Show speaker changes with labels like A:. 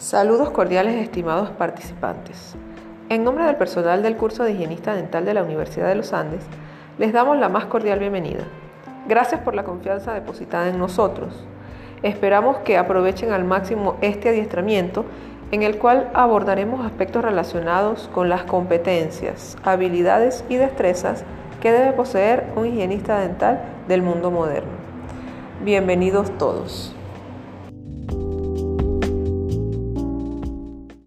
A: Saludos cordiales estimados participantes. En nombre del personal del curso de higienista dental de la Universidad de los Andes, les damos la más cordial bienvenida. Gracias por la confianza depositada en nosotros. Esperamos que aprovechen al máximo este adiestramiento en el cual abordaremos aspectos relacionados con las competencias, habilidades y destrezas que debe poseer un higienista dental del mundo moderno. Bienvenidos todos.